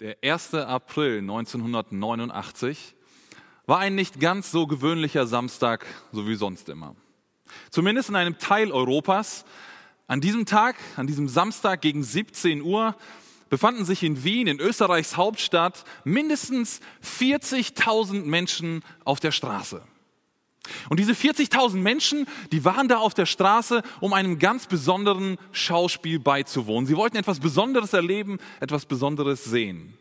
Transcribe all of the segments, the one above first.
Der 1. April 1989 war ein nicht ganz so gewöhnlicher Samstag, so wie sonst immer. Zumindest in einem Teil Europas. An diesem Tag, an diesem Samstag gegen 17 Uhr, befanden sich in Wien, in Österreichs Hauptstadt, mindestens 40.000 Menschen auf der Straße. Und diese 40.000 Menschen, die waren da auf der Straße, um einem ganz besonderen Schauspiel beizuwohnen. Sie wollten etwas Besonderes erleben, etwas Besonderes sehen.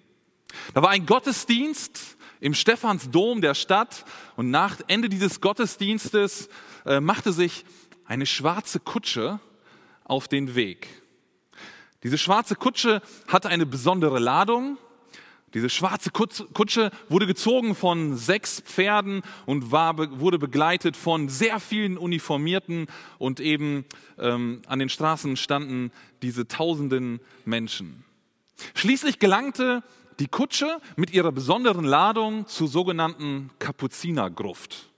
Da war ein Gottesdienst im Stephansdom der Stadt und nach Ende dieses Gottesdienstes äh, machte sich eine schwarze Kutsche auf den Weg. Diese schwarze Kutsche hatte eine besondere Ladung diese schwarze Kutsche wurde gezogen von sechs Pferden und war, wurde begleitet von sehr vielen Uniformierten und eben ähm, an den Straßen standen diese tausenden Menschen. Schließlich gelangte die Kutsche mit ihrer besonderen Ladung zur sogenannten Kapuzinergruft.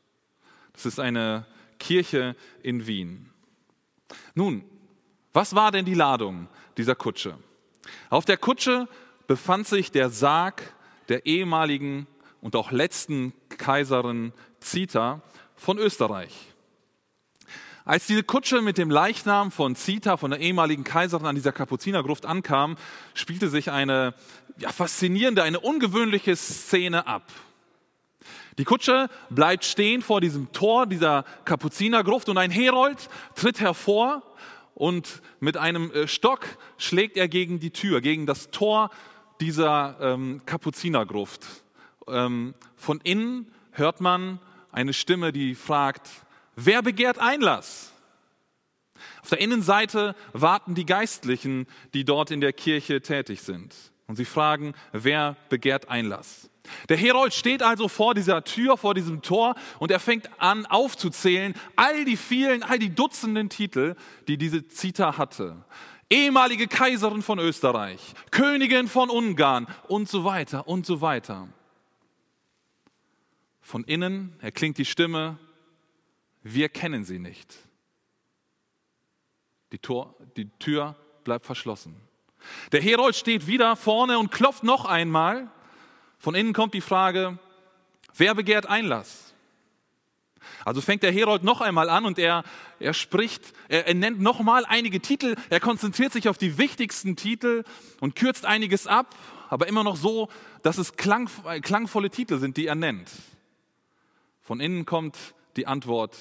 Das ist eine Kirche in Wien. Nun, was war denn die Ladung dieser Kutsche? Auf der Kutsche befand sich der Sarg der ehemaligen und auch letzten Kaiserin Zita von Österreich. Als diese Kutsche mit dem Leichnam von Zita, von der ehemaligen Kaiserin an dieser Kapuzinergruft ankam, spielte sich eine ja, faszinierende, eine ungewöhnliche Szene ab. Die Kutsche bleibt stehen vor diesem Tor dieser Kapuzinergruft und ein Herold tritt hervor und mit einem äh, Stock schlägt er gegen die Tür, gegen das Tor dieser ähm, Kapuzinergruft. Ähm, von innen hört man eine Stimme, die fragt, wer begehrt Einlass? Auf der Innenseite warten die Geistlichen, die dort in der Kirche tätig sind. Und sie fragen, wer begehrt Einlass? Der Herold steht also vor dieser Tür, vor diesem Tor und er fängt an aufzuzählen, all die vielen, all die Dutzenden Titel, die diese Zita hatte ehemalige Kaiserin von Österreich, Königin von Ungarn und so weiter und so weiter. Von innen erklingt die Stimme, wir kennen sie nicht. Die, Tor, die Tür bleibt verschlossen. Der Herold steht wieder vorne und klopft noch einmal. Von innen kommt die Frage, wer begehrt Einlass? Also fängt der Herold noch einmal an und er, er spricht, er, er nennt nochmal einige Titel, er konzentriert sich auf die wichtigsten Titel und kürzt einiges ab, aber immer noch so, dass es klang, klangvolle Titel sind, die er nennt. Von innen kommt die Antwort,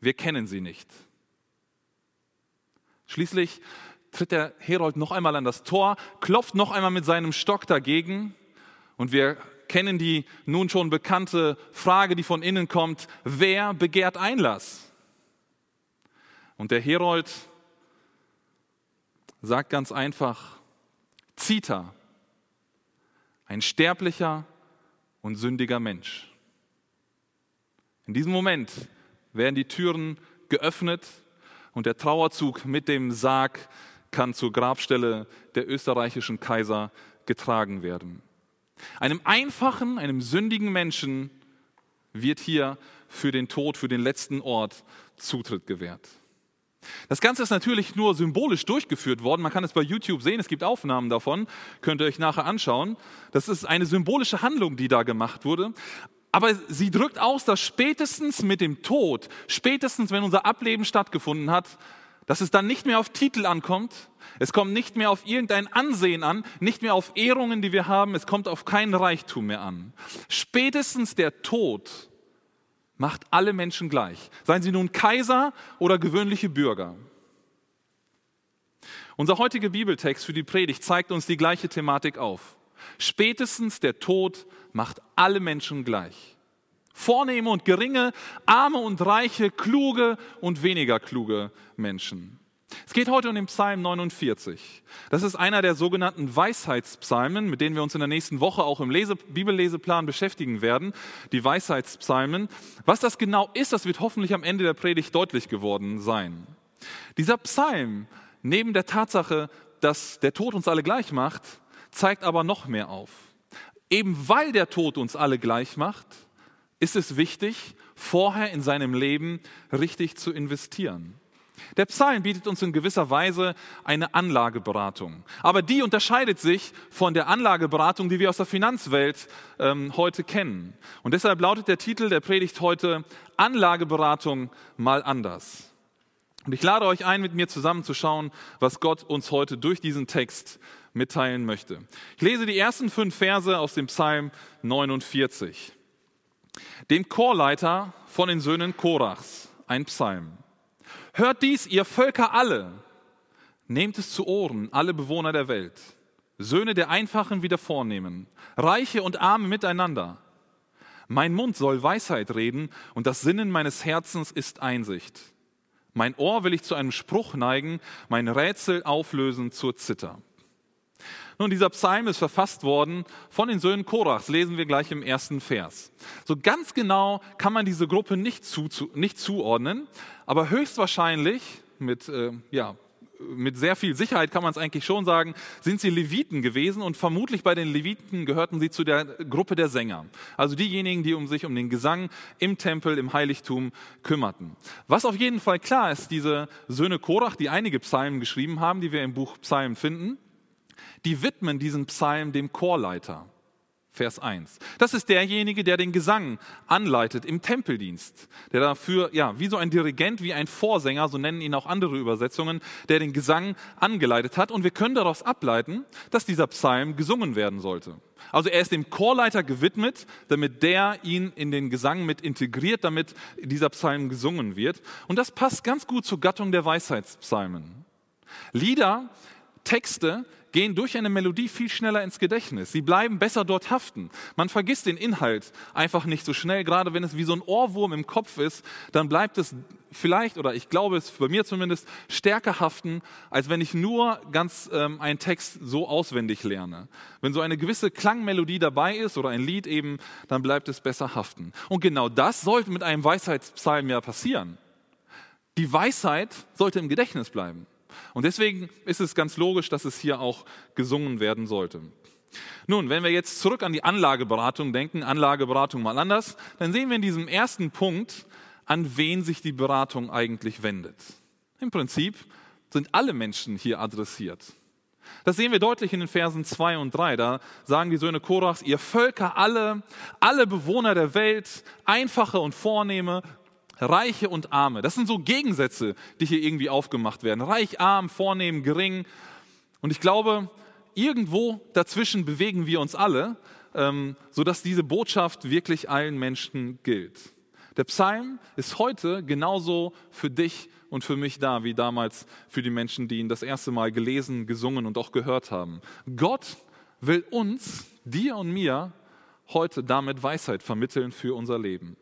wir kennen sie nicht. Schließlich tritt der Herold noch einmal an das Tor, klopft noch einmal mit seinem Stock dagegen und wir kennen die nun schon bekannte Frage, die von innen kommt, wer begehrt Einlass? Und der Herold sagt ganz einfach, Zita, ein sterblicher und sündiger Mensch. In diesem Moment werden die Türen geöffnet und der Trauerzug mit dem Sarg kann zur Grabstelle der österreichischen Kaiser getragen werden. Einem einfachen, einem sündigen Menschen wird hier für den Tod, für den letzten Ort Zutritt gewährt. Das Ganze ist natürlich nur symbolisch durchgeführt worden. Man kann es bei YouTube sehen, es gibt Aufnahmen davon, könnt ihr euch nachher anschauen. Das ist eine symbolische Handlung, die da gemacht wurde. Aber sie drückt aus, dass spätestens mit dem Tod, spätestens wenn unser Ableben stattgefunden hat, dass es dann nicht mehr auf Titel ankommt, es kommt nicht mehr auf irgendein Ansehen an, nicht mehr auf Ehrungen, die wir haben, es kommt auf keinen Reichtum mehr an. Spätestens der Tod macht alle Menschen gleich, seien sie nun Kaiser oder gewöhnliche Bürger. Unser heutiger Bibeltext für die Predigt zeigt uns die gleiche Thematik auf. Spätestens der Tod macht alle Menschen gleich. Vornehme und geringe, arme und reiche, kluge und weniger kluge Menschen. Es geht heute um den Psalm 49. Das ist einer der sogenannten Weisheitspsalmen, mit denen wir uns in der nächsten Woche auch im Lese Bibelleseplan beschäftigen werden. Die Weisheitspsalmen. Was das genau ist, das wird hoffentlich am Ende der Predigt deutlich geworden sein. Dieser Psalm, neben der Tatsache, dass der Tod uns alle gleich macht, zeigt aber noch mehr auf. Eben weil der Tod uns alle gleich macht, ist es wichtig, vorher in seinem Leben richtig zu investieren. Der Psalm bietet uns in gewisser Weise eine Anlageberatung. Aber die unterscheidet sich von der Anlageberatung, die wir aus der Finanzwelt ähm, heute kennen. Und deshalb lautet der Titel der Predigt heute Anlageberatung mal anders. Und ich lade euch ein, mit mir zusammenzuschauen, was Gott uns heute durch diesen Text mitteilen möchte. Ich lese die ersten fünf Verse aus dem Psalm 49. Dem Chorleiter von den Söhnen Korachs, ein Psalm. Hört dies, ihr Völker alle. Nehmt es zu Ohren, alle Bewohner der Welt. Söhne der Einfachen wie der Vornehmen, Reiche und Arme miteinander. Mein Mund soll Weisheit reden und das Sinnen meines Herzens ist Einsicht. Mein Ohr will ich zu einem Spruch neigen, mein Rätsel auflösen zur Zither. Nun, dieser Psalm ist verfasst worden von den Söhnen Korachs, lesen wir gleich im ersten Vers. So ganz genau kann man diese Gruppe nicht, zu, zu, nicht zuordnen, aber höchstwahrscheinlich mit, äh, ja, mit sehr viel Sicherheit kann man es eigentlich schon sagen, sind sie Leviten gewesen und vermutlich bei den Leviten gehörten sie zu der Gruppe der Sänger. Also diejenigen, die um sich um den Gesang im Tempel, im Heiligtum kümmerten. Was auf jeden Fall klar ist, diese Söhne Korach, die einige Psalmen geschrieben haben, die wir im Buch Psalmen finden, die widmen diesen Psalm dem Chorleiter. Vers 1. Das ist derjenige, der den Gesang anleitet im Tempeldienst, der dafür, ja, wie so ein Dirigent, wie ein Vorsänger, so nennen ihn auch andere Übersetzungen, der den Gesang angeleitet hat. Und wir können daraus ableiten, dass dieser Psalm gesungen werden sollte. Also er ist dem Chorleiter gewidmet, damit der ihn in den Gesang mit integriert, damit dieser Psalm gesungen wird. Und das passt ganz gut zur Gattung der Weisheitspsalmen. Lieder, Texte, gehen durch eine Melodie viel schneller ins Gedächtnis. Sie bleiben besser dort haften. Man vergisst den Inhalt einfach nicht so schnell. Gerade wenn es wie so ein Ohrwurm im Kopf ist, dann bleibt es vielleicht, oder ich glaube es bei mir zumindest, stärker haften, als wenn ich nur ganz ähm, einen Text so auswendig lerne. Wenn so eine gewisse Klangmelodie dabei ist oder ein Lied eben, dann bleibt es besser haften. Und genau das sollte mit einem Weisheitspsalm ja passieren. Die Weisheit sollte im Gedächtnis bleiben. Und deswegen ist es ganz logisch, dass es hier auch gesungen werden sollte. Nun, wenn wir jetzt zurück an die Anlageberatung denken, Anlageberatung mal anders, dann sehen wir in diesem ersten Punkt, an wen sich die Beratung eigentlich wendet. Im Prinzip sind alle Menschen hier adressiert. Das sehen wir deutlich in den Versen 2 und 3. Da sagen die Söhne Korachs, ihr Völker alle, alle Bewohner der Welt, einfache und vornehme, Reiche und Arme. Das sind so Gegensätze, die hier irgendwie aufgemacht werden. Reich, arm, vornehm, gering. Und ich glaube, irgendwo dazwischen bewegen wir uns alle, ähm, sodass diese Botschaft wirklich allen Menschen gilt. Der Psalm ist heute genauso für dich und für mich da, wie damals für die Menschen, die ihn das erste Mal gelesen, gesungen und auch gehört haben. Gott will uns, dir und mir, heute damit Weisheit vermitteln für unser Leben.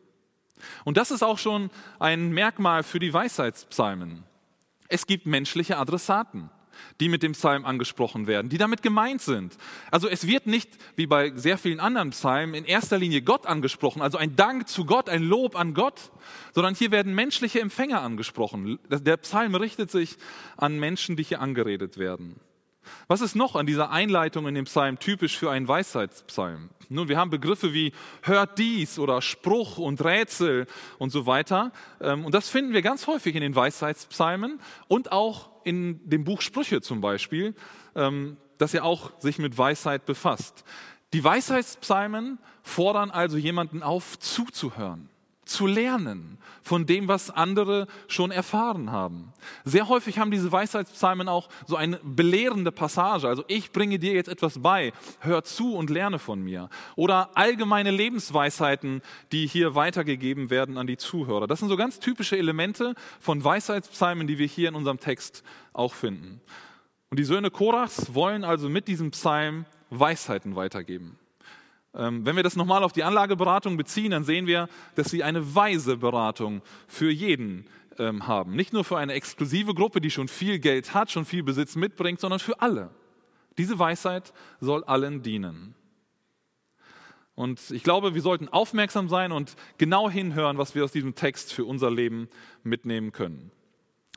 Und das ist auch schon ein Merkmal für die Weisheitspsalmen. Es gibt menschliche Adressaten, die mit dem Psalm angesprochen werden, die damit gemeint sind. Also es wird nicht, wie bei sehr vielen anderen Psalmen, in erster Linie Gott angesprochen, also ein Dank zu Gott, ein Lob an Gott, sondern hier werden menschliche Empfänger angesprochen. Der Psalm richtet sich an Menschen, die hier angeredet werden. Was ist noch an dieser Einleitung in dem Psalm typisch für einen Weisheitspsalm? Nun, wir haben Begriffe wie hört dies oder Spruch und Rätsel und so weiter. Ähm, und das finden wir ganz häufig in den Weisheitspsalmen und auch in dem Buch Sprüche zum Beispiel, ähm, das ja auch sich mit Weisheit befasst. Die Weisheitspsalmen fordern also jemanden auf, zuzuhören zu lernen von dem, was andere schon erfahren haben. Sehr häufig haben diese Weisheitspsalmen auch so eine belehrende Passage. Also ich bringe dir jetzt etwas bei, hör zu und lerne von mir. Oder allgemeine Lebensweisheiten, die hier weitergegeben werden an die Zuhörer. Das sind so ganz typische Elemente von Weisheitspsalmen, die wir hier in unserem Text auch finden. Und die Söhne Korachs wollen also mit diesem Psalm Weisheiten weitergeben. Ähm, wenn wir das nochmal auf die Anlageberatung beziehen, dann sehen wir, dass sie eine weise Beratung für jeden ähm, haben. Nicht nur für eine exklusive Gruppe, die schon viel Geld hat, schon viel Besitz mitbringt, sondern für alle. Diese Weisheit soll allen dienen. Und ich glaube, wir sollten aufmerksam sein und genau hinhören, was wir aus diesem Text für unser Leben mitnehmen können.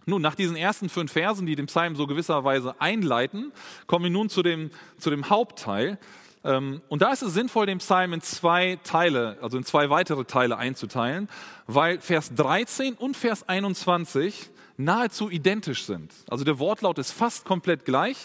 Nun, nach diesen ersten fünf Versen, die den Psalm so gewisserweise einleiten, kommen wir nun zu dem, zu dem Hauptteil. Ähm, und da ist es sinnvoll, den Psalm in zwei Teile, also in zwei weitere Teile einzuteilen, weil Vers 13 und Vers 21 nahezu identisch sind. Also der Wortlaut ist fast komplett gleich,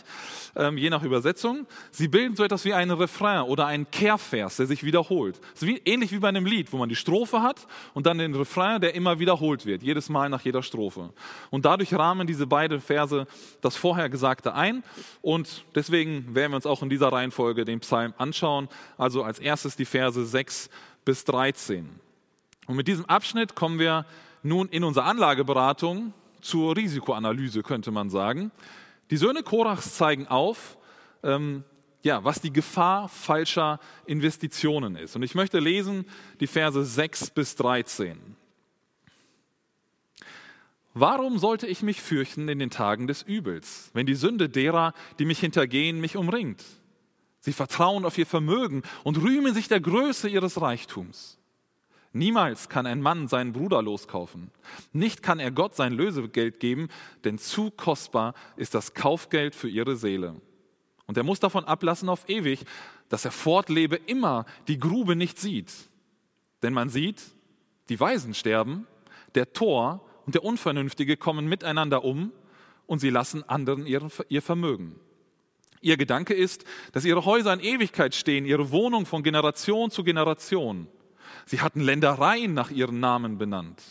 ähm, je nach Übersetzung. Sie bilden so etwas wie einen Refrain oder einen Kehrvers, der sich wiederholt. Wie, ähnlich wie bei einem Lied, wo man die Strophe hat und dann den Refrain, der immer wiederholt wird, jedes Mal nach jeder Strophe. Und dadurch rahmen diese beiden Verse das vorher Gesagte ein. Und deswegen werden wir uns auch in dieser Reihenfolge den Psalm anschauen. Also als erstes die Verse 6 bis 13. Und mit diesem Abschnitt kommen wir nun in unserer Anlageberatung zur Risikoanalyse, könnte man sagen. Die Söhne Korachs zeigen auf, ähm, ja, was die Gefahr falscher Investitionen ist. Und ich möchte lesen die Verse 6 bis 13. Warum sollte ich mich fürchten in den Tagen des Übels, wenn die Sünde derer, die mich hintergehen, mich umringt? Sie vertrauen auf ihr Vermögen und rühmen sich der Größe ihres Reichtums. Niemals kann ein Mann seinen Bruder loskaufen. Nicht kann er Gott sein Lösegeld geben, denn zu kostbar ist das Kaufgeld für ihre Seele. Und er muss davon ablassen auf ewig, dass er fortlebe, immer die Grube nicht sieht. Denn man sieht, die Weisen sterben, der Tor und der Unvernünftige kommen miteinander um und sie lassen anderen ihr Vermögen. Ihr Gedanke ist, dass ihre Häuser in Ewigkeit stehen, ihre Wohnung von Generation zu Generation. Sie hatten Ländereien nach ihren Namen benannt.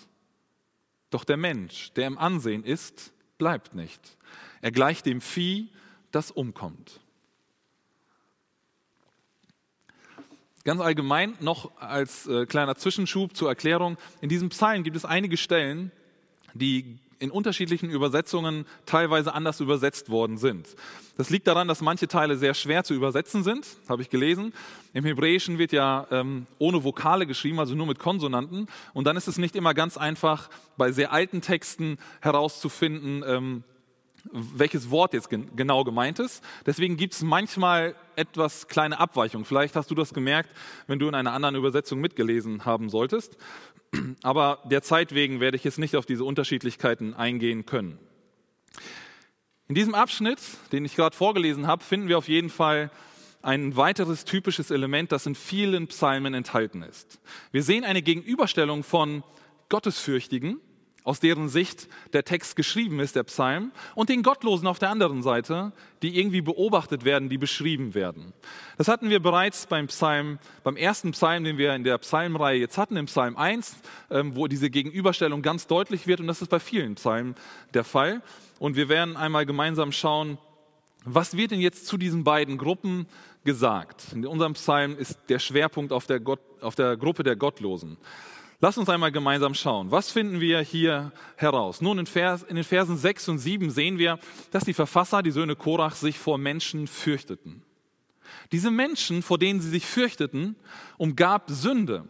Doch der Mensch, der im Ansehen ist, bleibt nicht. Er gleicht dem Vieh, das umkommt. Ganz allgemein noch als äh, kleiner Zwischenschub zur Erklärung. In diesem Psalm gibt es einige Stellen, die in unterschiedlichen Übersetzungen teilweise anders übersetzt worden sind. Das liegt daran, dass manche Teile sehr schwer zu übersetzen sind, habe ich gelesen. Im Hebräischen wird ja ähm, ohne Vokale geschrieben, also nur mit Konsonanten. Und dann ist es nicht immer ganz einfach, bei sehr alten Texten herauszufinden, ähm, welches Wort jetzt gen genau gemeint ist. Deswegen gibt es manchmal etwas kleine Abweichungen. Vielleicht hast du das gemerkt, wenn du in einer anderen Übersetzung mitgelesen haben solltest. Aber der Zeit wegen werde ich jetzt nicht auf diese Unterschiedlichkeiten eingehen können. In diesem Abschnitt, den ich gerade vorgelesen habe, finden wir auf jeden Fall ein weiteres typisches Element, das in vielen Psalmen enthalten ist. Wir sehen eine Gegenüberstellung von Gottesfürchtigen, aus deren Sicht der Text geschrieben ist, der Psalm, und den Gottlosen auf der anderen Seite, die irgendwie beobachtet werden, die beschrieben werden. Das hatten wir bereits beim Psalm, beim ersten Psalm, den wir in der Psalmreihe jetzt hatten, im Psalm 1, ähm, wo diese Gegenüberstellung ganz deutlich wird, und das ist bei vielen Psalmen der Fall. Und wir werden einmal gemeinsam schauen, was wird denn jetzt zu diesen beiden Gruppen gesagt? In unserem Psalm ist der Schwerpunkt auf der, Gott, auf der Gruppe der Gottlosen. Lass uns einmal gemeinsam schauen. Was finden wir hier heraus? Nun, in, Vers, in, den Versen 6 und 7 sehen wir, dass die Verfasser, die Söhne Korach, sich vor Menschen fürchteten. Diese Menschen, vor denen sie sich fürchteten, umgab Sünde.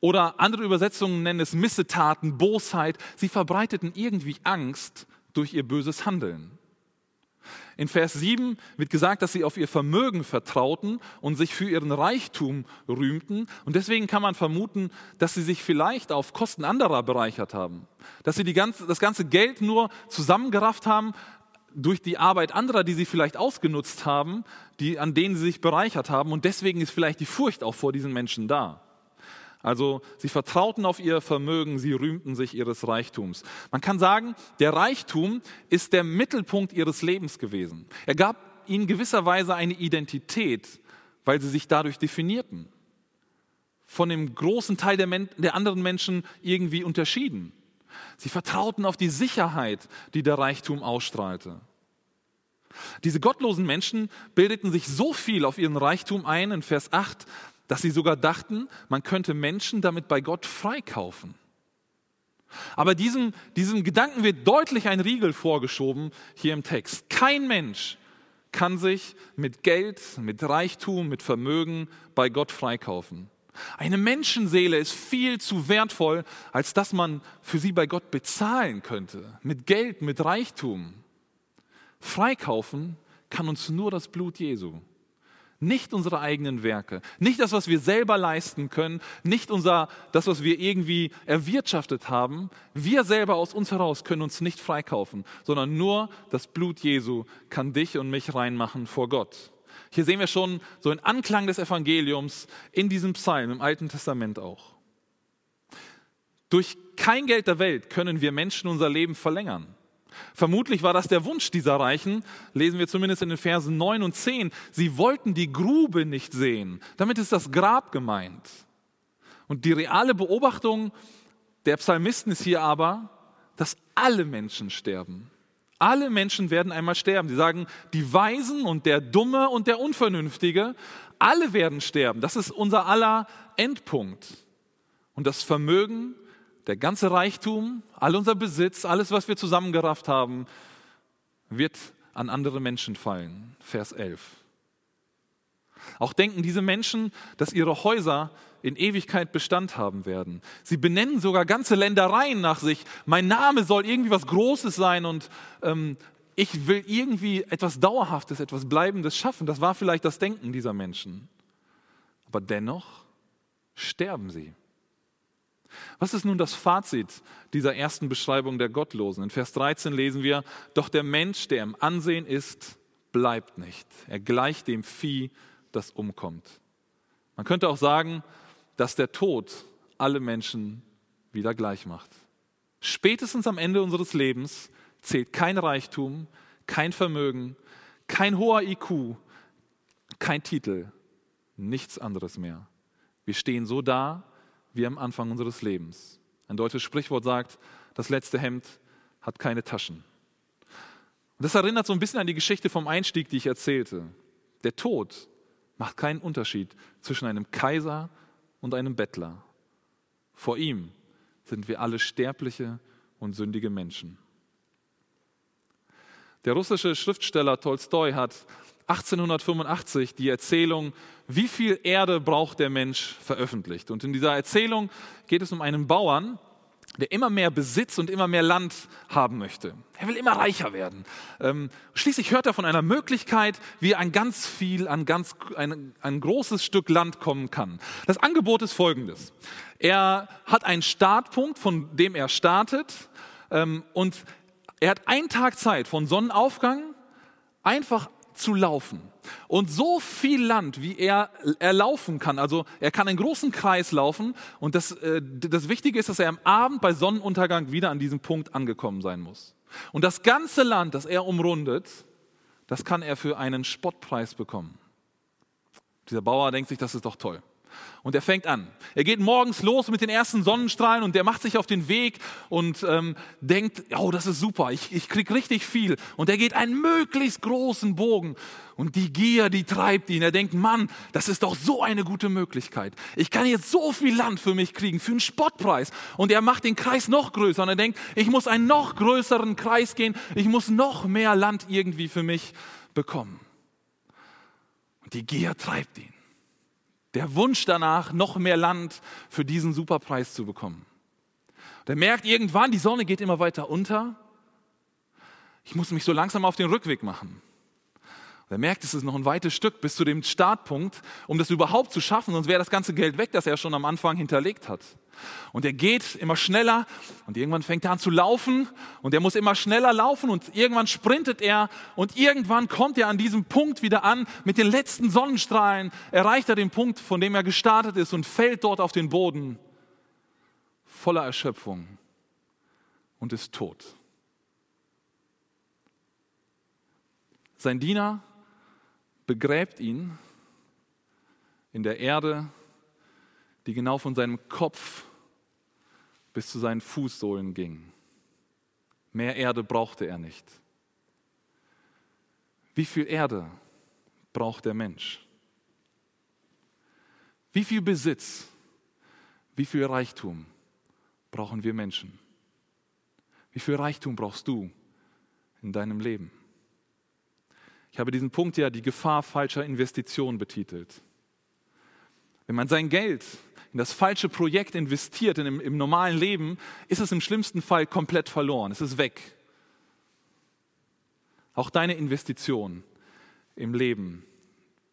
Oder andere Übersetzungen nennen es Missetaten, Bosheit. Sie verbreiteten irgendwie Angst durch ihr böses Handeln. In Vers 7 wird gesagt, dass sie auf ihr Vermögen vertrauten und sich für ihren Reichtum rühmten. Und deswegen kann man vermuten, dass sie sich vielleicht auf Kosten anderer bereichert haben. Dass sie ganze, das ganze Geld nur zusammengerafft haben durch die Arbeit anderer, die sie vielleicht ausgenutzt haben, die, an denen sie sich bereichert haben. Und deswegen ist vielleicht die Furcht auch vor diesen Menschen da. Also sie vertrauten auf ihr Vermögen, sie rühmten sich ihres Reichtums. Man kann sagen, der Reichtum ist der Mittelpunkt ihres Lebens gewesen. Er gab ihnen gewisserweise eine Identität, weil sie sich dadurch definierten. Von dem großen Teil der, Men der anderen Menschen irgendwie unterschieden. Sie vertrauten auf die Sicherheit, die der Reichtum ausstrahlte. Diese gottlosen Menschen bildeten sich so viel auf ihren Reichtum ein, in Vers 8, dass sie sogar dachten, man könnte Menschen damit bei Gott freikaufen. Aber diesem, diesem Gedanken wird deutlich ein Riegel vorgeschoben hier im Text. Kein Mensch kann sich mit Geld, mit Reichtum, mit Vermögen bei Gott freikaufen. Eine Menschenseele ist viel zu wertvoll, als dass man für sie bei Gott bezahlen könnte. Mit Geld, mit Reichtum. Freikaufen kann uns nur das Blut Jesu. Nicht unsere eigenen Werke, nicht das, was wir selber leisten können, nicht unser, das, was wir irgendwie erwirtschaftet haben. Wir selber aus uns heraus können uns nicht freikaufen, sondern nur das Blut Jesu kann dich und mich reinmachen vor Gott. Hier sehen wir schon so einen Anklang des Evangeliums in diesem Psalm im Alten Testament auch. Durch kein Geld der Welt können wir Menschen unser Leben verlängern. Vermutlich war das der Wunsch dieser Reichen, lesen wir zumindest in den Versen 9 und 10. Sie wollten die Grube nicht sehen. Damit ist das Grab gemeint. Und die reale Beobachtung der Psalmisten ist hier aber, dass alle Menschen sterben. Alle Menschen werden einmal sterben. Sie sagen, die Weisen und der Dumme und der Unvernünftige, alle werden sterben. Das ist unser aller Endpunkt. Und das Vermögen, der ganze Reichtum, all unser Besitz, alles, was wir zusammengerafft haben, wird an andere Menschen fallen. Vers 11. Auch denken diese Menschen, dass ihre Häuser in Ewigkeit Bestand haben werden. Sie benennen sogar ganze Ländereien nach sich. Mein Name soll irgendwie was Großes sein und ähm, ich will irgendwie etwas Dauerhaftes, etwas Bleibendes schaffen. Das war vielleicht das Denken dieser Menschen. Aber dennoch sterben sie. Was ist nun das Fazit dieser ersten Beschreibung der Gottlosen? In Vers 13 lesen wir, doch der Mensch, der im Ansehen ist, bleibt nicht. Er gleicht dem Vieh, das umkommt. Man könnte auch sagen, dass der Tod alle Menschen wieder gleich macht. Spätestens am Ende unseres Lebens zählt kein Reichtum, kein Vermögen, kein hoher IQ, kein Titel, nichts anderes mehr. Wir stehen so da wie am Anfang unseres Lebens. Ein deutsches Sprichwort sagt, das letzte Hemd hat keine Taschen. Und das erinnert so ein bisschen an die Geschichte vom Einstieg, die ich erzählte. Der Tod macht keinen Unterschied zwischen einem Kaiser und einem Bettler. Vor ihm sind wir alle sterbliche und sündige Menschen. Der russische Schriftsteller Tolstoi hat 1885 die Erzählung Wie viel Erde braucht der Mensch veröffentlicht. Und in dieser Erzählung geht es um einen Bauern, der immer mehr Besitz und immer mehr Land haben möchte. Er will immer reicher werden. Ähm, schließlich hört er von einer Möglichkeit, wie er an ganz viel, an ganz, ein, ein großes Stück Land kommen kann. Das Angebot ist folgendes. Er hat einen Startpunkt, von dem er startet, ähm, und er hat einen Tag Zeit von Sonnenaufgang einfach zu laufen. Und so viel Land, wie er, er laufen kann, also er kann einen großen Kreis laufen und das, äh, das Wichtige ist, dass er am Abend bei Sonnenuntergang wieder an diesem Punkt angekommen sein muss. Und das ganze Land, das er umrundet, das kann er für einen Spottpreis bekommen. Dieser Bauer denkt sich, das ist doch toll. Und er fängt an. Er geht morgens los mit den ersten Sonnenstrahlen und der macht sich auf den Weg und ähm, denkt, oh, das ist super, ich, ich krieg richtig viel. Und er geht einen möglichst großen Bogen. Und die Gier, die treibt ihn. Er denkt, Mann, das ist doch so eine gute Möglichkeit. Ich kann jetzt so viel Land für mich kriegen, für einen Spottpreis. Und er macht den Kreis noch größer und er denkt, ich muss einen noch größeren Kreis gehen, ich muss noch mehr Land irgendwie für mich bekommen. Und die Gier treibt ihn. Der Wunsch danach, noch mehr Land für diesen Superpreis zu bekommen. Der merkt irgendwann, die Sonne geht immer weiter unter. Ich muss mich so langsam auf den Rückweg machen. Er merkt, es ist noch ein weites Stück bis zu dem Startpunkt, um das überhaupt zu schaffen, sonst wäre das ganze Geld weg, das er schon am Anfang hinterlegt hat. Und er geht immer schneller und irgendwann fängt er an zu laufen und er muss immer schneller laufen und irgendwann sprintet er und irgendwann kommt er an diesem Punkt wieder an. Mit den letzten Sonnenstrahlen erreicht er den Punkt, von dem er gestartet ist und fällt dort auf den Boden voller Erschöpfung und ist tot. Sein Diener begräbt ihn in der Erde, die genau von seinem Kopf bis zu seinen Fußsohlen ging. Mehr Erde brauchte er nicht. Wie viel Erde braucht der Mensch? Wie viel Besitz, wie viel Reichtum brauchen wir Menschen? Wie viel Reichtum brauchst du in deinem Leben? Ich habe diesen Punkt ja die Gefahr falscher Investitionen betitelt. Wenn man sein Geld in das falsche Projekt investiert, in, im, im normalen Leben, ist es im schlimmsten Fall komplett verloren. Es ist weg. Auch deine Investition im Leben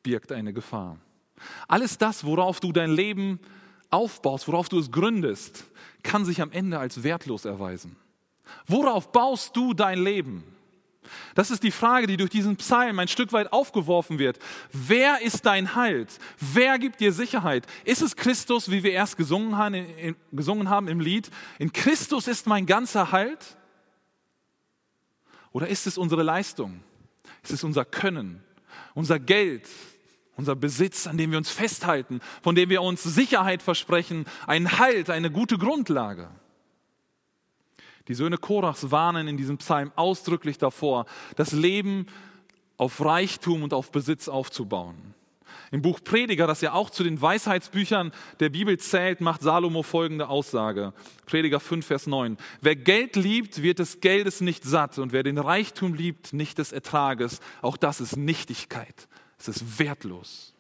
birgt eine Gefahr. Alles das, worauf du dein Leben aufbaust, worauf du es gründest, kann sich am Ende als wertlos erweisen. Worauf baust du dein Leben? Das ist die Frage, die durch diesen Psalm ein Stück weit aufgeworfen wird. Wer ist dein Halt? Wer gibt dir Sicherheit? Ist es Christus, wie wir erst gesungen haben, im Lied? In Christus ist mein ganzer Halt? Oder ist es unsere Leistung? Ist es unser Können, unser Geld, unser Besitz, an dem wir uns festhalten, von dem wir uns Sicherheit versprechen, einen Halt, eine gute Grundlage? Die Söhne Korachs warnen in diesem Psalm ausdrücklich davor, das Leben auf Reichtum und auf Besitz aufzubauen. Im Buch Prediger, das ja auch zu den Weisheitsbüchern der Bibel zählt, macht Salomo folgende Aussage. Prediger 5, Vers 9. Wer Geld liebt, wird des Geldes nicht satt und wer den Reichtum liebt, nicht des Ertrages. Auch das ist Nichtigkeit. Es ist wertlos.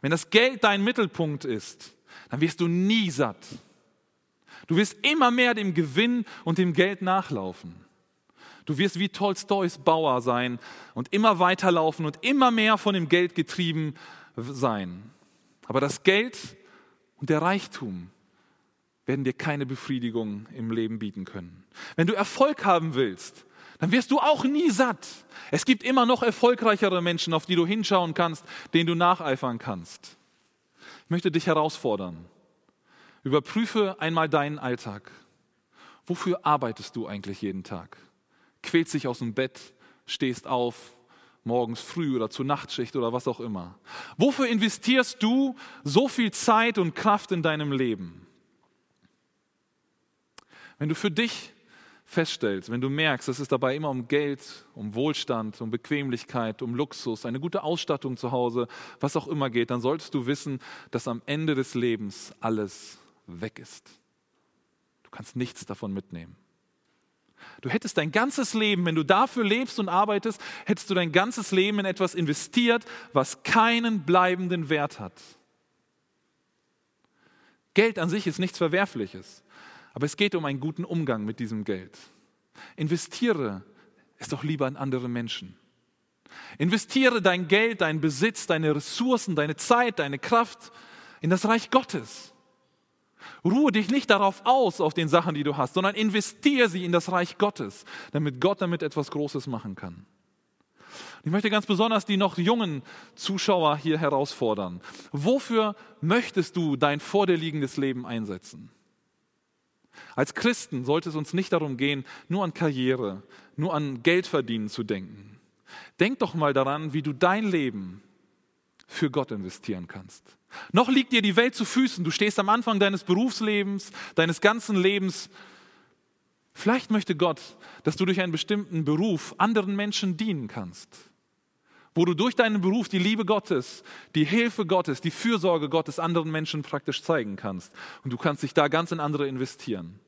Wenn das Geld dein Mittelpunkt ist, dann wirst du nie satt. Du wirst immer mehr dem Gewinn und dem Geld nachlaufen. Du wirst wie Tolstois Bauer sein und immer weiterlaufen und immer mehr von dem Geld getrieben sein. Aber das Geld und der Reichtum werden dir keine Befriedigung im Leben bieten können. Wenn du Erfolg haben willst, dann wirst du auch nie satt. Es gibt immer noch erfolgreichere Menschen, auf die du hinschauen kannst, denen du nacheifern kannst. Ich möchte dich herausfordern. Überprüfe einmal deinen Alltag. Wofür arbeitest du eigentlich jeden Tag? Quälst dich aus dem Bett, stehst auf, morgens früh oder zur Nachtschicht oder was auch immer. Wofür investierst du so viel Zeit und Kraft in deinem Leben? Wenn du für dich feststellst, wenn du merkst, dass es dabei immer um Geld, um Wohlstand, um Bequemlichkeit, um Luxus, eine gute Ausstattung zu Hause, was auch immer geht, dann solltest du wissen, dass am Ende des Lebens alles weg ist. Du kannst nichts davon mitnehmen. Du hättest dein ganzes Leben, wenn du dafür lebst und arbeitest, hättest du dein ganzes Leben in etwas investiert, was keinen bleibenden Wert hat. Geld an sich ist nichts Verwerfliches, aber es geht um einen guten Umgang mit diesem Geld. Investiere es doch lieber in andere Menschen. Investiere dein Geld, deinen Besitz, deine Ressourcen, deine Zeit, deine Kraft in das Reich Gottes. Ruhe dich nicht darauf aus, auf den Sachen, die du hast, sondern investiere sie in das Reich Gottes, damit Gott damit etwas Großes machen kann. Ich möchte ganz besonders die noch jungen Zuschauer hier herausfordern. Wofür möchtest du dein vor dir liegendes Leben einsetzen? Als Christen sollte es uns nicht darum gehen, nur an Karriere, nur an Geldverdienen zu denken. Denk doch mal daran, wie du dein Leben für Gott investieren kannst. Noch liegt dir die Welt zu Füßen. Du stehst am Anfang deines Berufslebens, deines ganzen Lebens. Vielleicht möchte Gott, dass du durch einen bestimmten Beruf anderen Menschen dienen kannst. Wo du durch deinen Beruf die Liebe Gottes, die Hilfe Gottes, die Fürsorge Gottes anderen Menschen praktisch zeigen kannst. Und du kannst dich da ganz in andere investieren.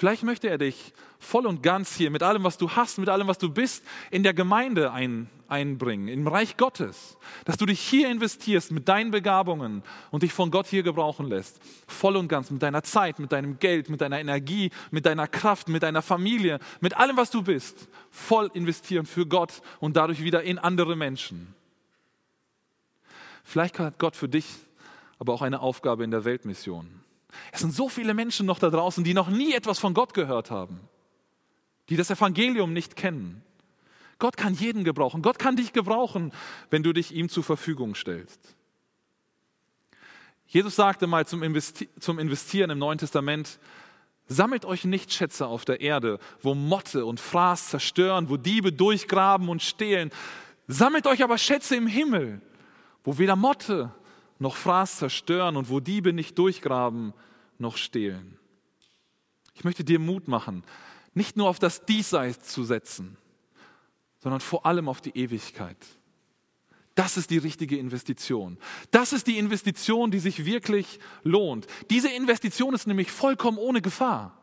Vielleicht möchte er dich voll und ganz hier mit allem, was du hast, mit allem, was du bist, in der Gemeinde ein, einbringen, im Reich Gottes. Dass du dich hier investierst mit deinen Begabungen und dich von Gott hier gebrauchen lässt. Voll und ganz mit deiner Zeit, mit deinem Geld, mit deiner Energie, mit deiner Kraft, mit deiner Familie, mit allem, was du bist. Voll investieren für Gott und dadurch wieder in andere Menschen. Vielleicht hat Gott für dich aber auch eine Aufgabe in der Weltmission. Es sind so viele Menschen noch da draußen, die noch nie etwas von Gott gehört haben, die das Evangelium nicht kennen. Gott kann jeden gebrauchen. Gott kann dich gebrauchen, wenn du dich ihm zur Verfügung stellst. Jesus sagte mal zum, Investi zum Investieren im Neuen Testament, sammelt euch nicht Schätze auf der Erde, wo Motte und Fraß zerstören, wo Diebe durchgraben und stehlen. Sammelt euch aber Schätze im Himmel, wo weder Motte noch Fraß zerstören und wo Diebe nicht durchgraben noch stehlen. Ich möchte dir Mut machen, nicht nur auf das Diesseits zu setzen, sondern vor allem auf die Ewigkeit. Das ist die richtige Investition. Das ist die Investition, die sich wirklich lohnt. Diese Investition ist nämlich vollkommen ohne Gefahr.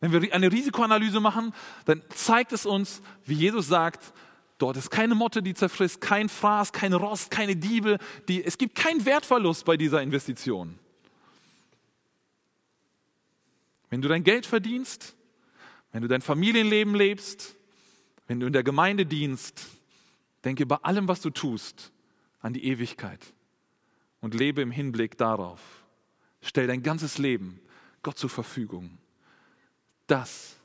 Wenn wir eine Risikoanalyse machen, dann zeigt es uns, wie Jesus sagt, Dort ist keine Motte, die zerfrisst, kein Fraß, kein Rost, keine Diebe. Die, es gibt keinen Wertverlust bei dieser Investition. Wenn du dein Geld verdienst, wenn du dein Familienleben lebst, wenn du in der Gemeinde dienst, denke bei allem, was du tust, an die Ewigkeit und lebe im Hinblick darauf. Stell dein ganzes Leben Gott zur Verfügung. Das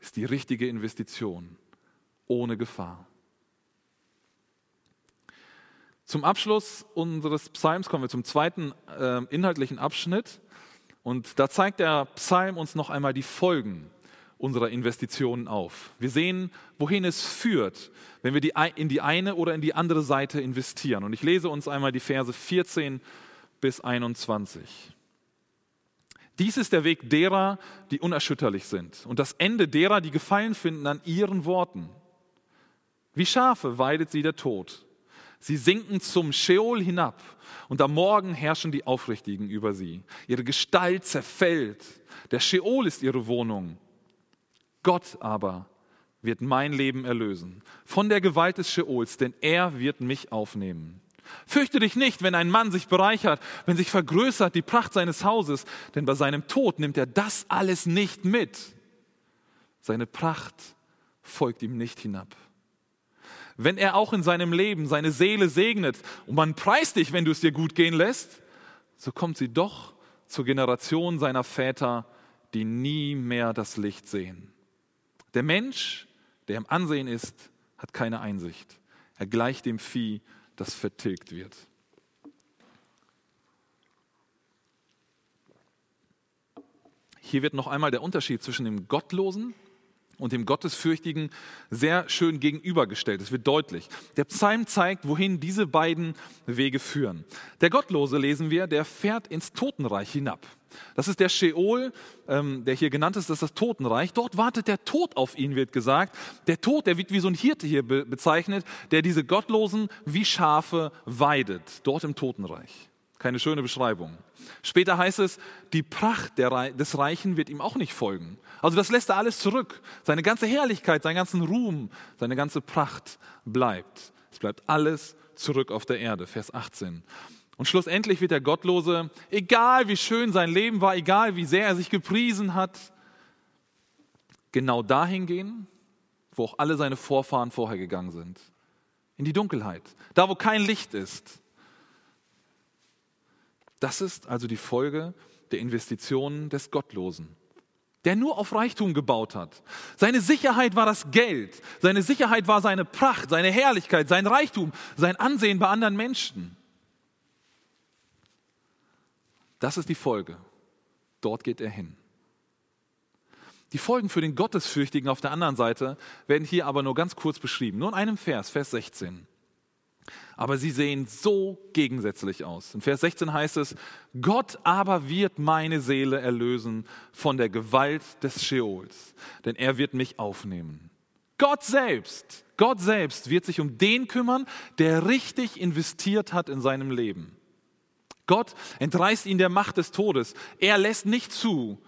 ist die richtige Investition, ohne Gefahr. Zum Abschluss unseres Psalms kommen wir zum zweiten äh, inhaltlichen Abschnitt. Und da zeigt der Psalm uns noch einmal die Folgen unserer Investitionen auf. Wir sehen, wohin es führt, wenn wir die, in die eine oder in die andere Seite investieren. Und ich lese uns einmal die Verse 14 bis 21. Dies ist der Weg derer, die unerschütterlich sind und das Ende derer, die Gefallen finden an ihren Worten. Wie Schafe weidet sie der Tod. Sie sinken zum Scheol hinab und am Morgen herrschen die Aufrichtigen über sie. Ihre Gestalt zerfällt. Der Scheol ist ihre Wohnung. Gott aber wird mein Leben erlösen von der Gewalt des Scheols, denn er wird mich aufnehmen. Fürchte dich nicht, wenn ein Mann sich bereichert, wenn sich vergrößert die Pracht seines Hauses, denn bei seinem Tod nimmt er das alles nicht mit. Seine Pracht folgt ihm nicht hinab. Wenn er auch in seinem Leben seine Seele segnet und man preist dich, wenn du es dir gut gehen lässt, so kommt sie doch zur Generation seiner Väter, die nie mehr das Licht sehen. Der Mensch, der im Ansehen ist, hat keine Einsicht. Er gleicht dem Vieh, das vertilgt wird. Hier wird noch einmal der Unterschied zwischen dem Gottlosen und dem Gottesfürchtigen sehr schön gegenübergestellt. Es wird deutlich. Der Psalm zeigt, wohin diese beiden Wege führen. Der Gottlose, lesen wir, der fährt ins Totenreich hinab. Das ist der Sheol, ähm, der hier genannt ist, das ist das Totenreich. Dort wartet der Tod auf ihn, wird gesagt. Der Tod, der wird wie so ein Hirte hier be bezeichnet, der diese Gottlosen wie Schafe weidet, dort im Totenreich. Keine schöne Beschreibung. Später heißt es, die Pracht des Reichen wird ihm auch nicht folgen. Also das lässt er alles zurück. Seine ganze Herrlichkeit, seinen ganzen Ruhm, seine ganze Pracht bleibt. Es bleibt alles zurück auf der Erde. Vers 18. Und schlussendlich wird der Gottlose, egal wie schön sein Leben war, egal wie sehr er sich gepriesen hat, genau dahin gehen, wo auch alle seine Vorfahren vorher gegangen sind. In die Dunkelheit. Da, wo kein Licht ist. Das ist also die Folge der Investitionen des Gottlosen, der nur auf Reichtum gebaut hat. Seine Sicherheit war das Geld, seine Sicherheit war seine Pracht, seine Herrlichkeit, sein Reichtum, sein Ansehen bei anderen Menschen. Das ist die Folge. Dort geht er hin. Die Folgen für den Gottesfürchtigen auf der anderen Seite werden hier aber nur ganz kurz beschrieben. Nur in einem Vers, Vers 16 aber sie sehen so gegensätzlich aus. In Vers 16 heißt es, Gott aber wird meine Seele erlösen von der Gewalt des Scheols, denn er wird mich aufnehmen. Gott selbst, Gott selbst wird sich um den kümmern, der richtig investiert hat in seinem Leben. Gott entreißt ihn der Macht des Todes. Er lässt nicht zu,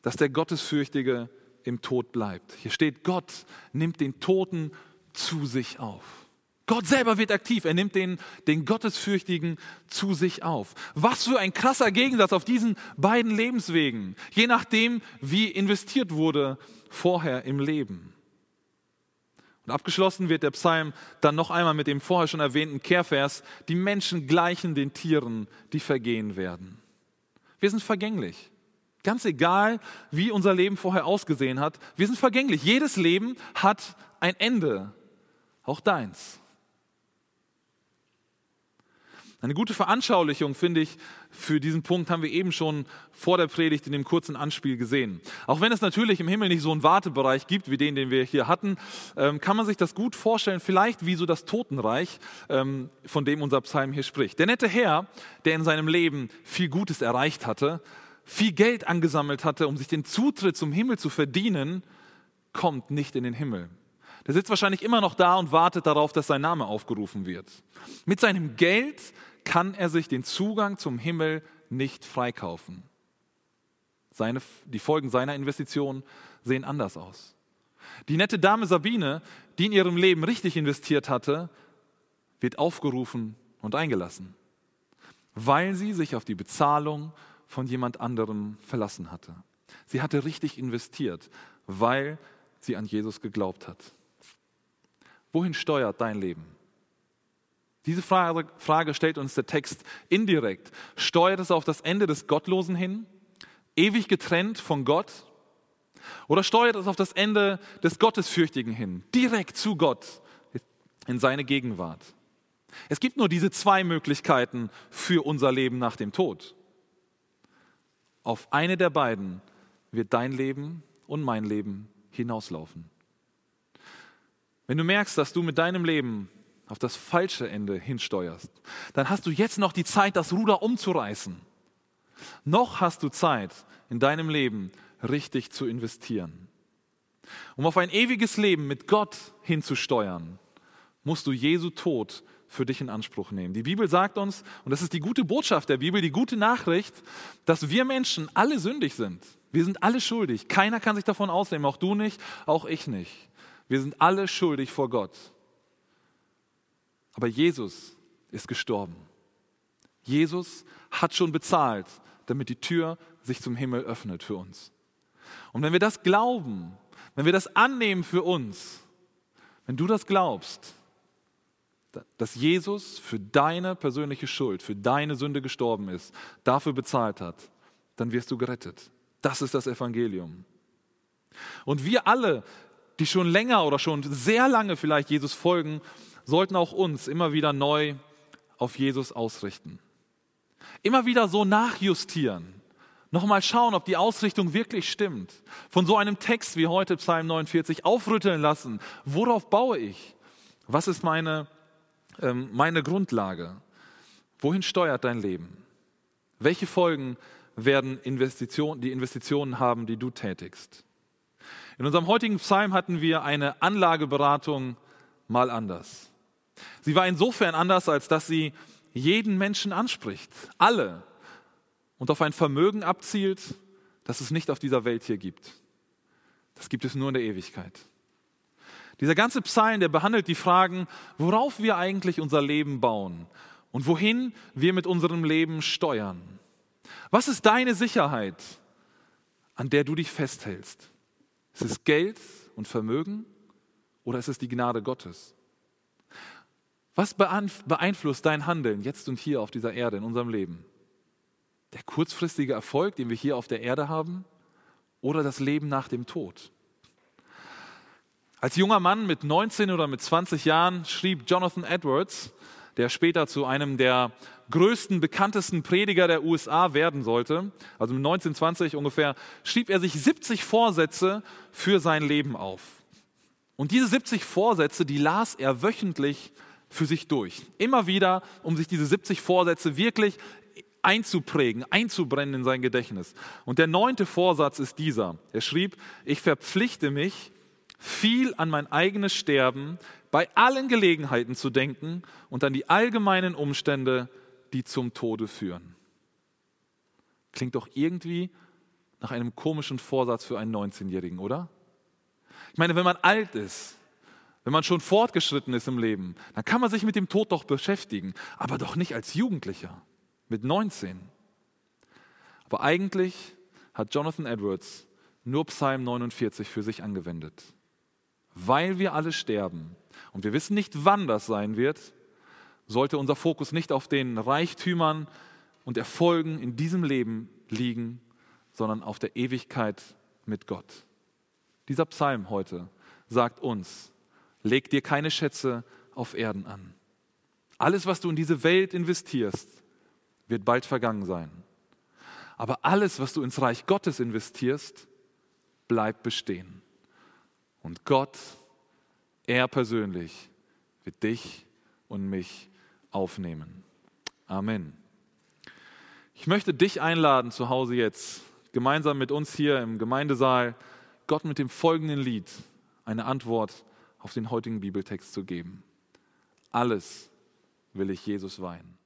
dass der Gottesfürchtige im Tod bleibt. Hier steht, Gott nimmt den Toten zu sich auf. Gott selber wird aktiv. Er nimmt den, den Gottesfürchtigen zu sich auf. Was für ein krasser Gegensatz auf diesen beiden Lebenswegen, je nachdem, wie investiert wurde vorher im Leben. Und abgeschlossen wird der Psalm dann noch einmal mit dem vorher schon erwähnten Kehrvers, die Menschen gleichen den Tieren, die vergehen werden. Wir sind vergänglich. Ganz egal, wie unser Leben vorher ausgesehen hat, wir sind vergänglich. Jedes Leben hat ein Ende, auch deins. Eine gute Veranschaulichung, finde ich, für diesen Punkt haben wir eben schon vor der Predigt in dem kurzen Anspiel gesehen. Auch wenn es natürlich im Himmel nicht so einen Wartebereich gibt wie den, den wir hier hatten, ähm, kann man sich das gut vorstellen, vielleicht wie so das Totenreich, ähm, von dem unser Psalm hier spricht. Der nette Herr, der in seinem Leben viel Gutes erreicht hatte, viel Geld angesammelt hatte, um sich den Zutritt zum Himmel zu verdienen, kommt nicht in den Himmel. Der sitzt wahrscheinlich immer noch da und wartet darauf, dass sein Name aufgerufen wird. Mit seinem Geld kann er sich den Zugang zum Himmel nicht freikaufen. Seine, die Folgen seiner Investition sehen anders aus. Die nette Dame Sabine, die in ihrem Leben richtig investiert hatte, wird aufgerufen und eingelassen, weil sie sich auf die Bezahlung von jemand anderem verlassen hatte. Sie hatte richtig investiert, weil sie an Jesus geglaubt hat. Wohin steuert dein Leben? Diese Frage, Frage stellt uns der Text indirekt. Steuert es auf das Ende des Gottlosen hin? Ewig getrennt von Gott? Oder steuert es auf das Ende des Gottesfürchtigen hin, direkt zu Gott, in seine Gegenwart? Es gibt nur diese zwei Möglichkeiten für unser Leben nach dem Tod. Auf eine der beiden wird dein Leben und mein Leben hinauslaufen. Wenn du merkst, dass du mit deinem Leben auf das falsche Ende hinsteuerst, dann hast du jetzt noch die Zeit, das Ruder umzureißen. Noch hast du Zeit, in deinem Leben richtig zu investieren. Um auf ein ewiges Leben mit Gott hinzusteuern, musst du Jesu Tod für dich in Anspruch nehmen. Die Bibel sagt uns, und das ist die gute Botschaft der Bibel, die gute Nachricht, dass wir Menschen alle sündig sind. Wir sind alle schuldig. Keiner kann sich davon ausnehmen, auch du nicht, auch ich nicht. Wir sind alle schuldig vor Gott. Aber Jesus ist gestorben. Jesus hat schon bezahlt, damit die Tür sich zum Himmel öffnet für uns. Und wenn wir das glauben, wenn wir das annehmen für uns, wenn du das glaubst, dass Jesus für deine persönliche Schuld, für deine Sünde gestorben ist, dafür bezahlt hat, dann wirst du gerettet. Das ist das Evangelium. Und wir alle, die schon länger oder schon sehr lange vielleicht Jesus folgen, sollten auch uns immer wieder neu auf Jesus ausrichten. Immer wieder so nachjustieren. Nochmal schauen, ob die Ausrichtung wirklich stimmt. Von so einem Text wie heute Psalm 49 aufrütteln lassen. Worauf baue ich? Was ist meine, ähm, meine Grundlage? Wohin steuert dein Leben? Welche Folgen werden Investition, die Investitionen haben, die du tätigst? In unserem heutigen Psalm hatten wir eine Anlageberatung mal anders. Sie war insofern anders, als dass sie jeden Menschen anspricht, alle, und auf ein Vermögen abzielt, das es nicht auf dieser Welt hier gibt. Das gibt es nur in der Ewigkeit. Dieser ganze Psalm, der behandelt die Fragen, worauf wir eigentlich unser Leben bauen und wohin wir mit unserem Leben steuern. Was ist deine Sicherheit, an der du dich festhältst? Ist es Geld und Vermögen oder ist es die Gnade Gottes? Was beeinflusst dein Handeln jetzt und hier auf dieser Erde, in unserem Leben? Der kurzfristige Erfolg, den wir hier auf der Erde haben, oder das Leben nach dem Tod? Als junger Mann mit 19 oder mit 20 Jahren schrieb Jonathan Edwards, der später zu einem der größten, bekanntesten Prediger der USA werden sollte, also mit 1920 ungefähr, schrieb er sich 70 Vorsätze für sein Leben auf. Und diese 70 Vorsätze, die las er wöchentlich für sich durch. Immer wieder, um sich diese 70 Vorsätze wirklich einzuprägen, einzubrennen in sein Gedächtnis. Und der neunte Vorsatz ist dieser. Er schrieb, ich verpflichte mich, viel an mein eigenes Sterben bei allen Gelegenheiten zu denken und an die allgemeinen Umstände, die zum Tode führen. Klingt doch irgendwie nach einem komischen Vorsatz für einen 19-Jährigen, oder? Ich meine, wenn man alt ist, wenn man schon fortgeschritten ist im Leben, dann kann man sich mit dem Tod doch beschäftigen, aber doch nicht als Jugendlicher mit 19. Aber eigentlich hat Jonathan Edwards nur Psalm 49 für sich angewendet. Weil wir alle sterben und wir wissen nicht, wann das sein wird, sollte unser Fokus nicht auf den Reichtümern und Erfolgen in diesem Leben liegen, sondern auf der Ewigkeit mit Gott. Dieser Psalm heute sagt uns, Leg dir keine Schätze auf Erden an. Alles, was du in diese Welt investierst, wird bald vergangen sein. Aber alles, was du ins Reich Gottes investierst, bleibt bestehen. Und Gott, er persönlich, wird dich und mich aufnehmen. Amen. Ich möchte dich einladen, zu Hause jetzt, gemeinsam mit uns hier im Gemeindesaal, Gott mit dem folgenden Lied eine Antwort zu auf den heutigen Bibeltext zu geben. Alles will ich Jesus weihen.